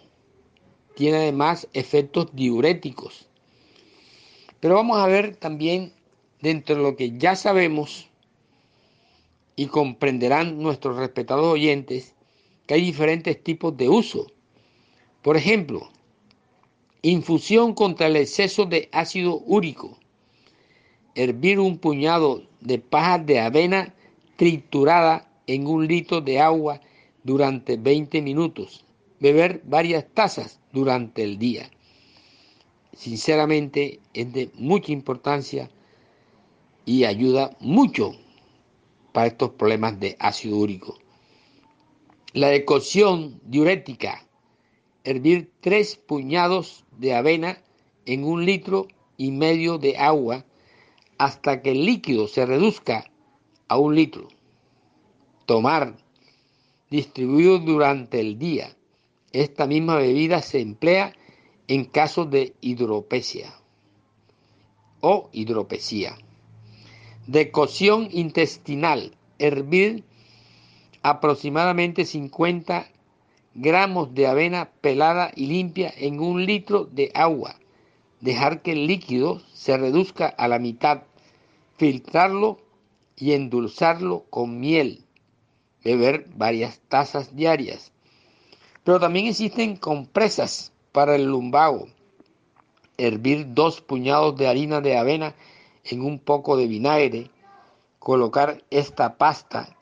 [SPEAKER 9] Tiene además efectos diuréticos pero vamos a ver también dentro de lo que ya sabemos y comprenderán nuestros respetados oyentes que hay diferentes tipos de uso. Por ejemplo, infusión contra el exceso de ácido úrico. Hervir un puñado de pajas de avena triturada en un litro de agua durante 20 minutos. Beber varias tazas durante el día sinceramente es de mucha importancia y ayuda mucho para estos problemas de ácido úrico. La decocción diurética, hervir tres puñados de avena en un litro y medio de agua hasta que el líquido se reduzca a un litro. Tomar, distribuido durante el día. Esta misma bebida se emplea en caso de hidropesia o hidropesía. Decocción intestinal. Hervir aproximadamente 50 gramos de avena pelada y limpia en un litro de agua. Dejar que el líquido se reduzca a la mitad. Filtrarlo y endulzarlo con miel. Beber varias tazas diarias. Pero también existen compresas para el lumbago, hervir dos puñados de harina de avena en un poco de vinagre, colocar esta pasta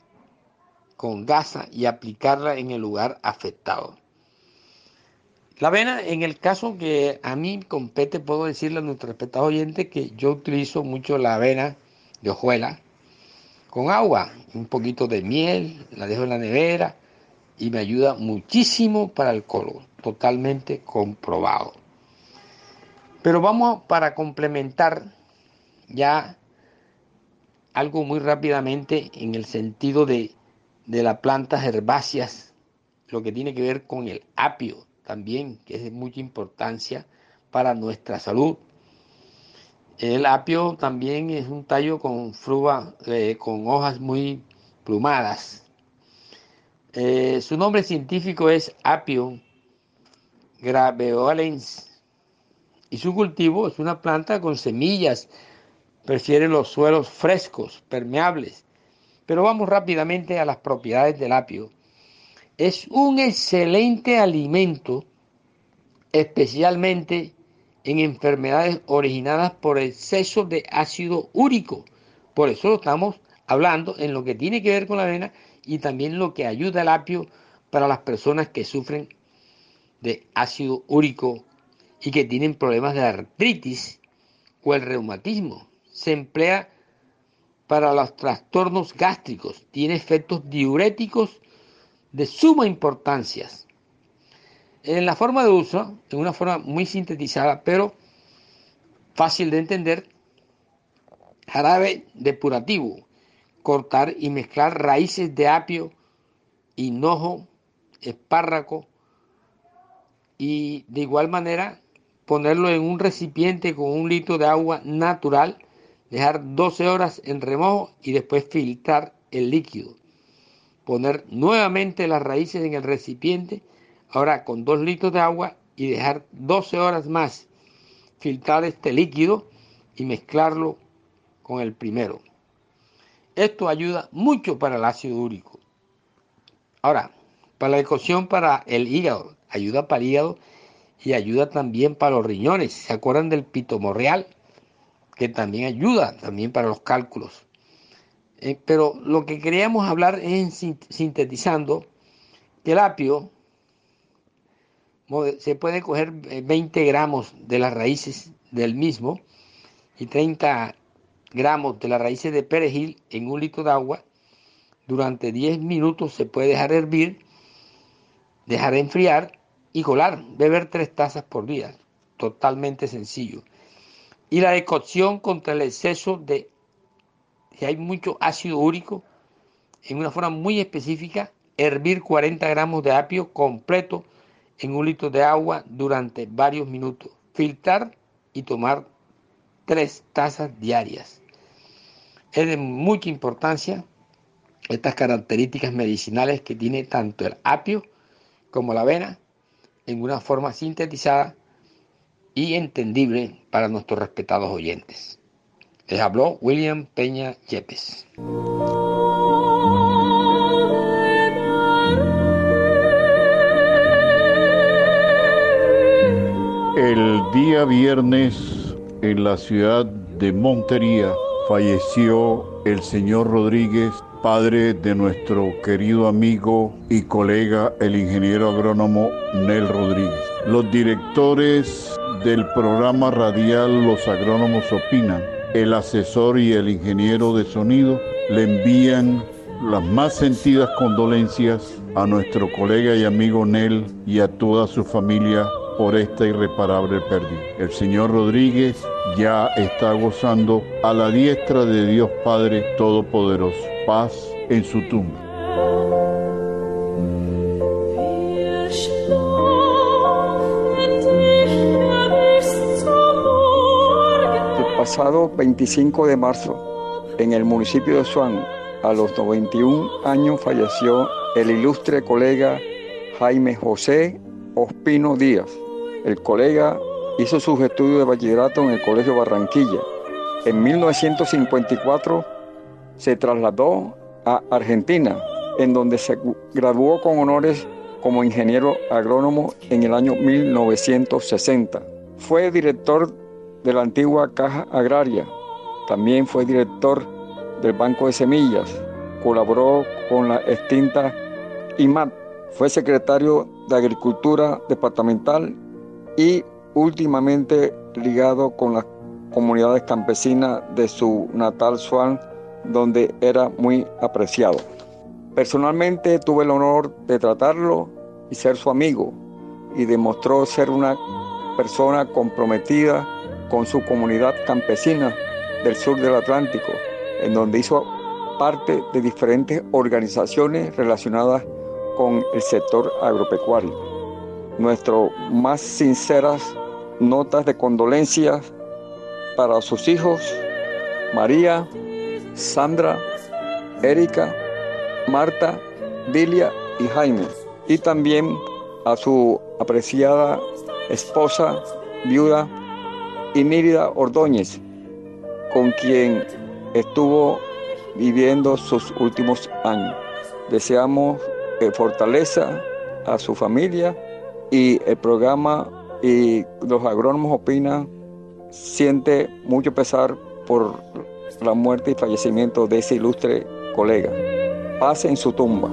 [SPEAKER 9] con gasa y aplicarla en el lugar afectado. La avena, en el caso que a mí compete, puedo decirle a nuestro respetado oyente que yo utilizo mucho la avena de hojuela con agua, un poquito de miel, la dejo en la nevera y me ayuda muchísimo para el colon, totalmente comprobado. Pero vamos para complementar ya algo muy rápidamente en el sentido de, de las plantas herbáceas, lo que tiene que ver con el apio también, que es de mucha importancia para nuestra salud. El apio también es un tallo con fruba, eh, con hojas muy plumadas. Eh, su nombre científico es Apio graveolens y su cultivo es una planta con semillas. Prefiere los suelos frescos, permeables. Pero vamos rápidamente a las propiedades del apio. Es un excelente alimento, especialmente en enfermedades originadas por exceso de ácido úrico. Por eso estamos hablando en lo que tiene que ver con la avena y también lo que ayuda el apio para las personas que sufren de ácido úrico y que tienen problemas de artritis o el reumatismo. Se emplea para los trastornos gástricos, tiene efectos diuréticos de suma importancia. En la forma de uso, en una forma muy sintetizada, pero fácil de entender, jarabe depurativo, cortar y mezclar raíces de apio, hinojo, espárrago y de igual manera ponerlo en un recipiente con un litro de agua natural, dejar 12 horas en remojo y después filtrar el líquido. Poner nuevamente las raíces en el recipiente Ahora con dos litros de agua y dejar 12 horas más filtrar este líquido y mezclarlo con el primero. Esto ayuda mucho para el ácido úrico. Ahora, para la decocción para el hígado, ayuda para el hígado y ayuda también para los riñones. ¿Se acuerdan del pitomorreal? Que también ayuda también para los cálculos. Eh, pero lo que queríamos hablar es sintetizando que el apio se puede coger 20 eh, gramos de las raíces del mismo y 30 gramos de las raíces de perejil en un litro de agua. Durante 10 minutos se puede dejar hervir, dejar enfriar y colar. Beber 3 tazas por día. Totalmente sencillo. Y la decocción contra el exceso de, si hay mucho ácido úrico, en una forma muy específica, hervir 40 gramos de apio completo en un litro de agua durante varios minutos. Filtrar y tomar tres tazas diarias. Es de mucha importancia estas características medicinales que tiene tanto el apio como la avena en una forma sintetizada y entendible para nuestros respetados oyentes. Les habló William Peña Yepes.
[SPEAKER 3] El día viernes en la ciudad de Montería falleció el señor Rodríguez, padre de nuestro querido amigo y colega el ingeniero agrónomo Nel Rodríguez. Los directores del programa radial Los Agrónomos Opinan, el asesor y el ingeniero de sonido le envían las más sentidas condolencias a nuestro colega y amigo Nel y a toda su familia por esta irreparable pérdida. El señor Rodríguez ya está gozando a la diestra de Dios Padre Todopoderoso. Paz en su tumba.
[SPEAKER 4] El pasado 25 de marzo, en el municipio de Suán, a los 91 años falleció el ilustre colega Jaime José Ospino Díaz. El colega hizo sus estudios de bachillerato en el Colegio Barranquilla. En 1954 se trasladó a Argentina, en donde se graduó con honores como ingeniero agrónomo en el año 1960. Fue director de la antigua Caja Agraria. También fue director del Banco de Semillas. colaboró con la extinta IMAT, fue secretario de Agricultura Departamental y últimamente ligado con las comunidades campesinas de su natal Swan, donde era muy apreciado. Personalmente tuve el honor de tratarlo y ser su amigo y demostró ser una persona comprometida con su comunidad campesina del sur del Atlántico, en donde hizo parte de diferentes organizaciones relacionadas con el sector agropecuario. Nuestras más sinceras notas de condolencias para sus hijos, María, Sandra, Erika, Marta, Dilia y Jaime, y también a su apreciada esposa, viuda, Inírida Ordóñez, con quien estuvo viviendo sus últimos años. Deseamos eh, fortaleza a su familia y el programa y los agrónomos opinan siente mucho pesar por la muerte y fallecimiento de ese ilustre colega. Paz en su tumba.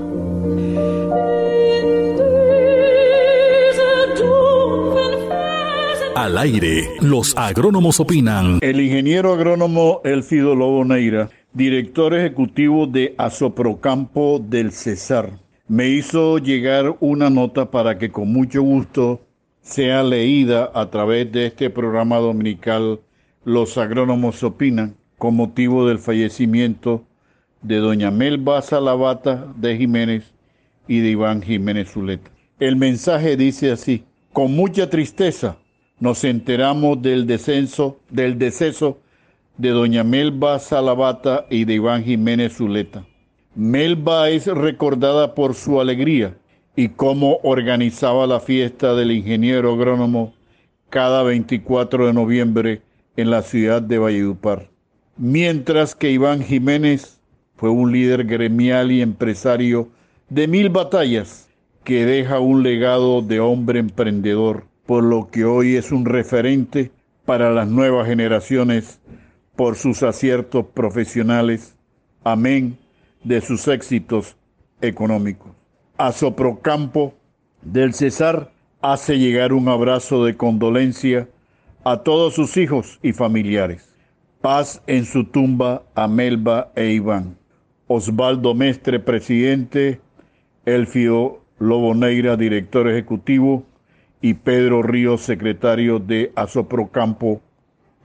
[SPEAKER 5] Al aire, los agrónomos opinan.
[SPEAKER 3] El ingeniero agrónomo Elfido Lobo Neira, director ejecutivo de Asoprocampo del Cesar, me hizo llegar una nota para que con mucho gusto sea leída a través de este programa dominical Los agrónomos opinan con motivo del fallecimiento de doña Melba Salavata de Jiménez y de Iván Jiménez Zuleta. El mensaje dice así: Con mucha tristeza nos enteramos del descenso, del deceso de doña Melba Salavata y de Iván Jiménez Zuleta. Melba es recordada por su alegría y cómo organizaba la fiesta del ingeniero agrónomo cada 24 de noviembre en la ciudad de Valledupar. Mientras que Iván Jiménez fue un líder gremial y empresario de mil batallas que deja un legado de hombre emprendedor, por lo que hoy es un referente para las nuevas generaciones por sus aciertos profesionales, amén de sus éxitos económicos. A Soprocampo del Cesar hace llegar un abrazo de condolencia a todos sus hijos y familiares. Paz en su tumba a Melba e Iván. Osvaldo Mestre, presidente, Elfio Lobo Neira, director ejecutivo, y Pedro Ríos, secretario de Asoprocampo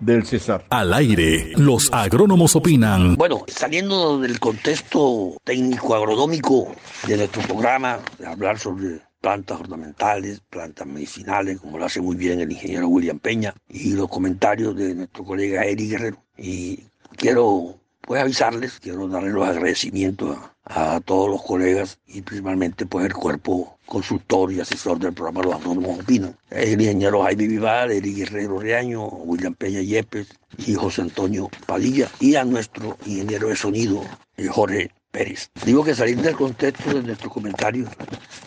[SPEAKER 3] del Cesar.
[SPEAKER 5] Al aire, los agrónomos opinan.
[SPEAKER 7] Bueno, saliendo del contexto técnico agronómico de nuestro programa, de hablar sobre plantas ornamentales, plantas medicinales, como lo hace muy bien el ingeniero William Peña, y los comentarios de nuestro colega Eric Guerrero. Y quiero pues avisarles, quiero darle los agradecimientos a, todos los colegas y principalmente pues el cuerpo consultor y asesor del programa Los Autónomos Opinan. El ingeniero Jaime Vival, Eric Guerrero Reaño, William Peña Yepes y José Antonio Padilla y a nuestro ingeniero de sonido, Jorge Pérez. Digo que salir del contexto de nuestros comentarios,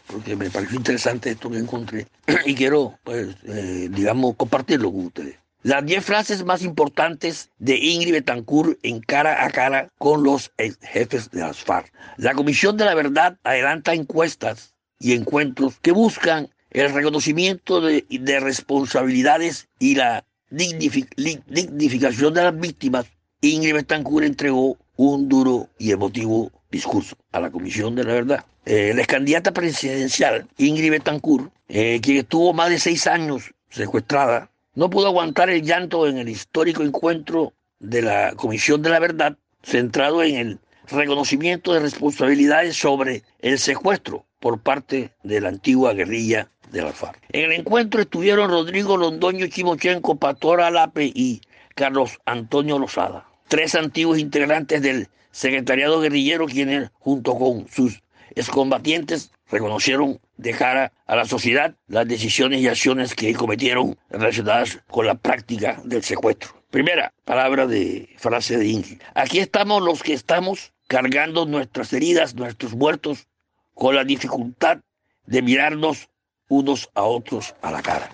[SPEAKER 7] porque me pareció interesante esto que encontré y quiero, pues, eh, digamos, compartirlo con ustedes. Las 10 frases más importantes de Ingrid Betancourt en cara a cara con los jefes de las FARC. La Comisión de la Verdad adelanta encuestas y encuentros que buscan el reconocimiento de, de responsabilidades y la dignificación de las víctimas. Ingrid Betancourt entregó un duro y emotivo discurso a la Comisión de la Verdad. Eh, la ex candidata presidencial, Ingrid Betancourt, eh, quien estuvo más de seis años secuestrada, no pudo aguantar el llanto en el histórico encuentro de la Comisión de la Verdad, centrado en el reconocimiento de responsabilidades sobre el secuestro por parte de la antigua guerrilla de la FARC. En el encuentro estuvieron Rodrigo Londoño Chimochenko, Pastora Lape y Carlos Antonio Lozada, tres antiguos integrantes del secretariado guerrillero quienes, junto con sus excombatientes, reconocieron de cara a la sociedad las decisiones y acciones que cometieron relacionadas con la práctica del secuestro. Primera palabra de frase de Ingrid. Aquí estamos los que estamos cargando nuestras heridas, nuestros muertos, con la dificultad de mirarnos unos a otros a la cara.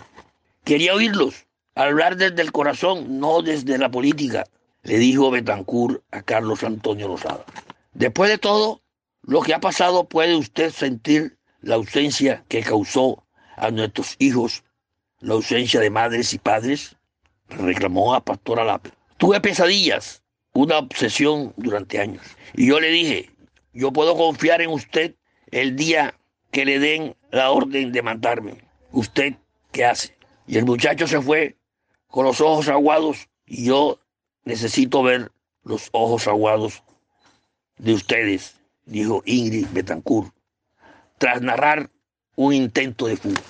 [SPEAKER 7] Quería oírlos, hablar desde el corazón, no desde la política, le dijo Betancourt a Carlos Antonio Lozada. Después de todo lo que ha pasado, puede usted sentir la ausencia que causó a nuestros hijos, la ausencia de madres y padres, reclamó a Pastora Lape. Tuve pesadillas, una obsesión durante años. Y yo le dije, yo puedo confiar en usted el día que le den la orden de mandarme. ¿Usted qué hace? Y el muchacho se fue con los ojos aguados y yo necesito ver los ojos aguados de ustedes, dijo Ingrid Betancourt, tras narrar un intento de fuga.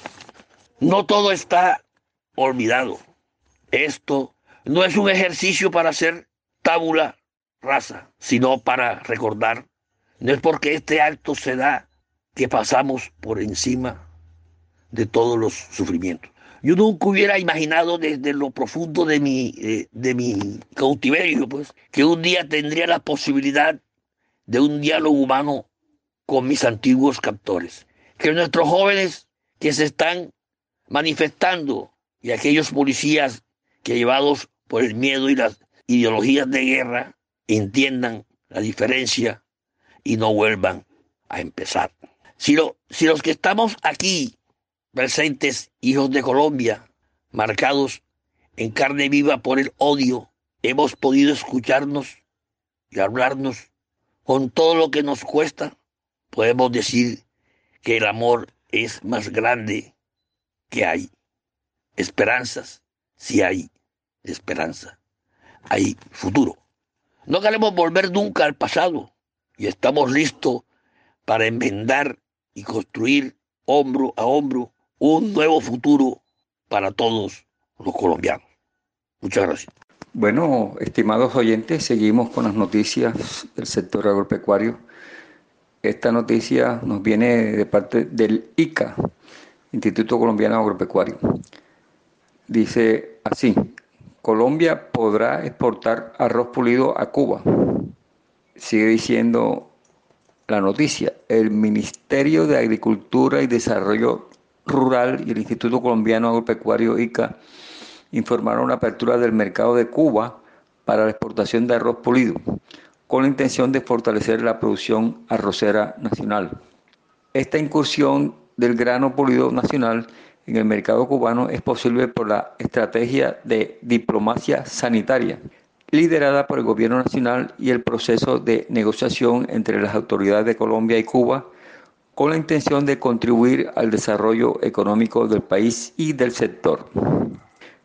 [SPEAKER 7] No todo está olvidado. Esto no es un ejercicio para hacer tábula rasa, sino para recordar. No es porque este acto se da que pasamos por encima de todos los sufrimientos. Yo nunca hubiera imaginado desde lo profundo de mi, eh, de mi cautiverio, pues, que un día tendría la posibilidad de un diálogo humano con mis antiguos captores. Que nuestros jóvenes que se están manifestando y aquellos policías que llevados por el miedo y las ideologías de guerra entiendan la diferencia y no vuelvan a empezar. Si, si los que estamos aquí presentes, hijos de Colombia, marcados en carne viva por el odio, hemos podido escucharnos y hablarnos con todo lo que nos cuesta, podemos decir que el amor es más grande que hay. Esperanzas, si hay esperanza, hay futuro. No queremos volver nunca al pasado y estamos listos para enmendar y construir hombro a hombro un nuevo futuro para todos los colombianos. Muchas gracias.
[SPEAKER 4] Bueno, estimados oyentes, seguimos con las noticias del sector agropecuario. Esta noticia nos viene de parte del ICA, Instituto Colombiano Agropecuario. Dice así, Colombia podrá exportar arroz pulido a Cuba. Sigue diciendo la noticia, el Ministerio de Agricultura y Desarrollo Rural y el Instituto Colombiano Agropecuario ICA informaron la apertura del mercado de Cuba para la exportación de arroz pulido, con la intención de fortalecer la producción arrocera nacional. Esta incursión del grano pulido nacional en el mercado cubano es posible por la estrategia de diplomacia sanitaria, liderada por el gobierno nacional y el proceso de negociación entre las autoridades de Colombia y Cuba con la intención de contribuir al desarrollo económico del país y del sector.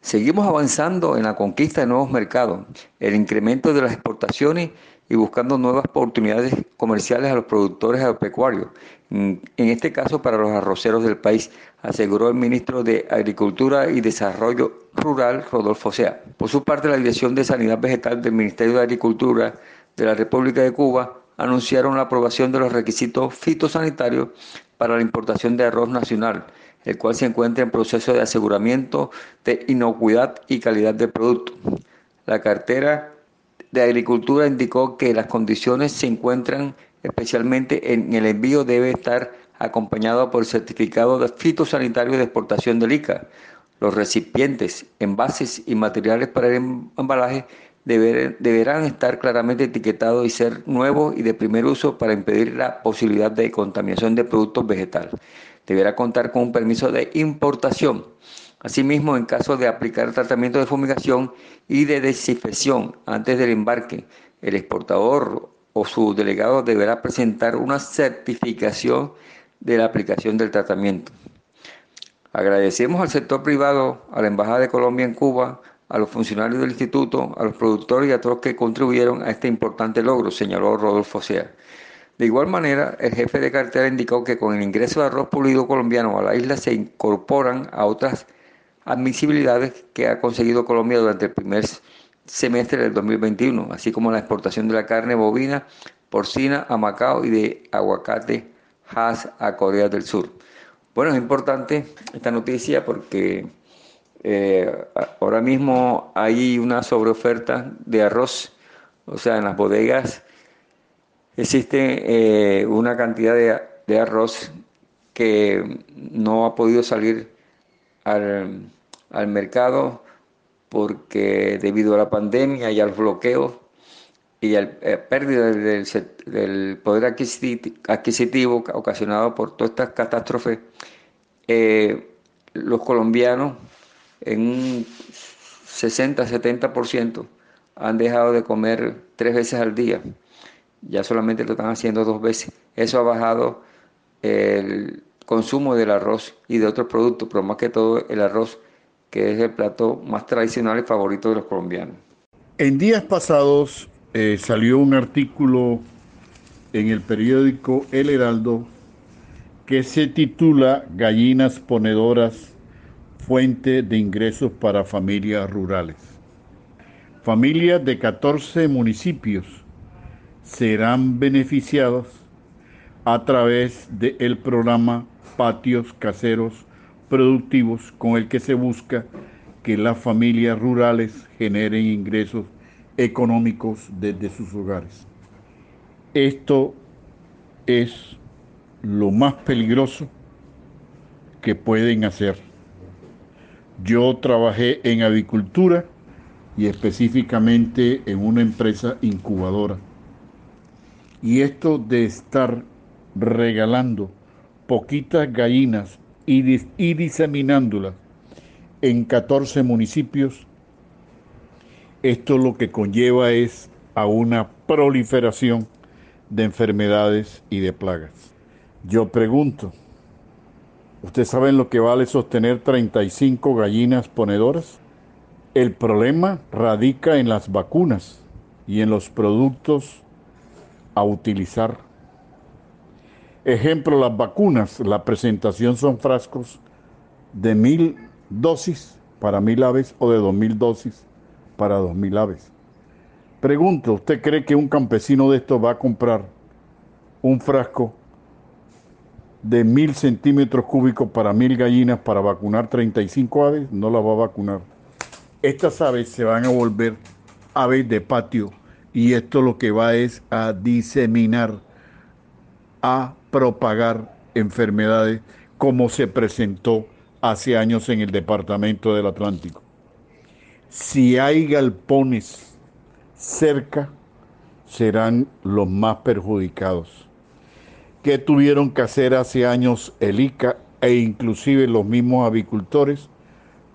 [SPEAKER 4] Seguimos avanzando en la conquista de nuevos mercados, el incremento de las exportaciones y buscando nuevas oportunidades comerciales a los productores agropecuarios, en este caso para los arroceros del país, aseguró el ministro de Agricultura y Desarrollo Rural, Rodolfo Sea. Por su parte, la Dirección de Sanidad Vegetal del Ministerio de Agricultura de la República de Cuba anunciaron la aprobación de los requisitos fitosanitarios para la importación de arroz nacional, el cual se encuentra en proceso de aseguramiento de inocuidad y calidad del producto. La cartera de Agricultura indicó que las condiciones se encuentran especialmente en el envío debe estar acompañado por certificado de fitosanitario de exportación del ICA. Los recipientes, envases y materiales para el embalaje deberán estar claramente etiquetados y ser nuevos y de primer uso para impedir la posibilidad de contaminación de productos vegetales. Deberá contar con un permiso de importación. Asimismo, en caso de aplicar tratamiento de fumigación y de desinfección antes del embarque, el exportador o su delegado deberá presentar una certificación de la aplicación del tratamiento. Agradecemos al sector privado, a la Embajada de Colombia en Cuba, a los funcionarios del instituto, a los productores y a todos que contribuyeron a este importante logro, señaló Rodolfo Sea. De igual manera, el jefe de cartera indicó que con el ingreso de arroz pulido colombiano a la isla se incorporan a otras admisibilidades que ha conseguido Colombia durante el primer semestre del 2021, así como la exportación de la carne bovina, porcina a Macao y de aguacate Hass a Corea del Sur. Bueno, es importante esta noticia porque eh, ahora mismo hay una sobreoferta de arroz, o sea, en las bodegas existe eh, una cantidad de, arroz que no ha podido salir al, mercado porque debido a la pandemia y al bloqueo y la eh, pérdida del, poder adquisitivo, ocasionado por todas estas catástrofes, eh, los colombianos en un 60-70% han dejado de comer tres veces al día. Ya solamente lo están haciendo dos veces. Eso ha bajado el consumo del arroz y de otros productos, pero más que todo el arroz, que es el plato más tradicional y favorito de los colombianos.
[SPEAKER 3] En días pasados eh, salió un artículo en el periódico El Heraldo que se titula Gallinas ponedoras, fuente de ingresos para familias rurales. Familias de 14 municipios serán beneficiadas a través del programa Patios Caseros Productivos con el que se busca que las familias rurales generen ingresos económicos desde sus hogares. Esto es lo más peligroso que pueden hacer. Yo trabajé en avicultura y específicamente en una empresa incubadora. Y esto de estar regalando poquitas gallinas y, y diseminándolas en 14 municipios, esto lo que conlleva es a una proliferación de enfermedades y de plagas. Yo pregunto, ¿ustedes saben lo que vale sostener 35 gallinas ponedoras? El problema radica en las vacunas y en los productos a utilizar. Ejemplo, las vacunas, la presentación son frascos de mil dosis para mil aves o de dos mil dosis para dos mil aves. Pregunto, ¿usted cree que un campesino de esto va a comprar un frasco de mil centímetros cúbicos para mil gallinas para vacunar 35 aves, no la va a vacunar. Estas aves se van a volver aves de patio y esto lo que va es a diseminar, a propagar enfermedades como se presentó hace años en el departamento del Atlántico. Si hay galpones cerca, serán los más perjudicados que tuvieron que hacer hace años el ICA e inclusive los mismos avicultores,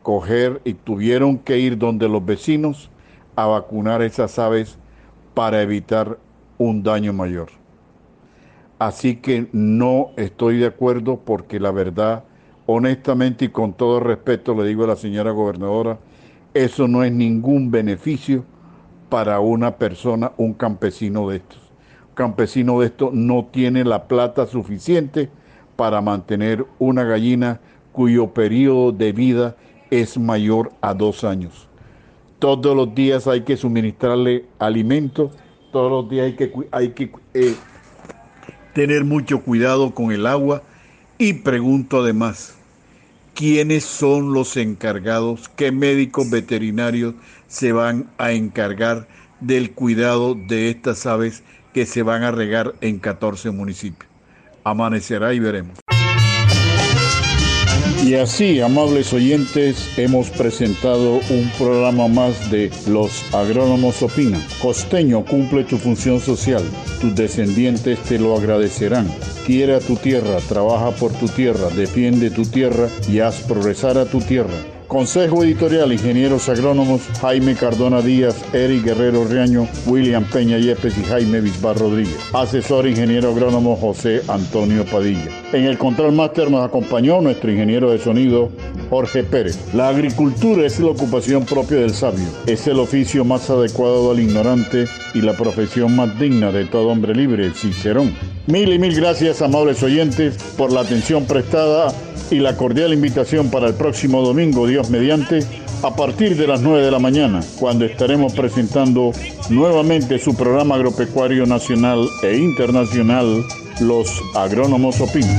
[SPEAKER 3] coger y tuvieron que ir donde los vecinos a vacunar esas aves para evitar un daño mayor. Así que no estoy de acuerdo porque la verdad, honestamente y con todo respeto le digo a la señora gobernadora, eso no es ningún beneficio para una persona, un campesino de estos campesino de esto no tiene la plata suficiente para mantener una gallina cuyo periodo de vida es mayor a dos años. Todos los días hay que suministrarle alimento, todos los días hay que, hay que eh, tener mucho cuidado con el agua y pregunto además, ¿quiénes son los encargados? ¿Qué médicos veterinarios se van a encargar del cuidado de estas aves que se van a regar en 14 municipios. Amanecerá y veremos. Y así, amables oyentes, hemos presentado un programa más de Los Agrónomos Opinan. Costeño, cumple tu función social. Tus descendientes te lo agradecerán. Quiere a tu tierra, trabaja por tu tierra, defiende tu tierra y haz progresar a tu tierra. Consejo Editorial, Ingenieros Agrónomos Jaime Cardona Díaz, Eric Guerrero Riaño, William Peña Yepes y Jaime Bisbar Rodríguez. Asesor Ingeniero Agrónomo José Antonio Padilla. En el Control Master nos acompañó nuestro ingeniero de sonido Jorge Pérez. La agricultura es la ocupación propia del sabio. Es el oficio más adecuado al ignorante y la profesión más digna de todo hombre libre, Cicerón. Mil y mil gracias, amables oyentes, por la atención prestada y la cordial invitación para el próximo domingo, Dios mediante, a partir de las 9 de la mañana, cuando estaremos presentando nuevamente su programa agropecuario nacional e internacional, Los Agrónomos Opinan.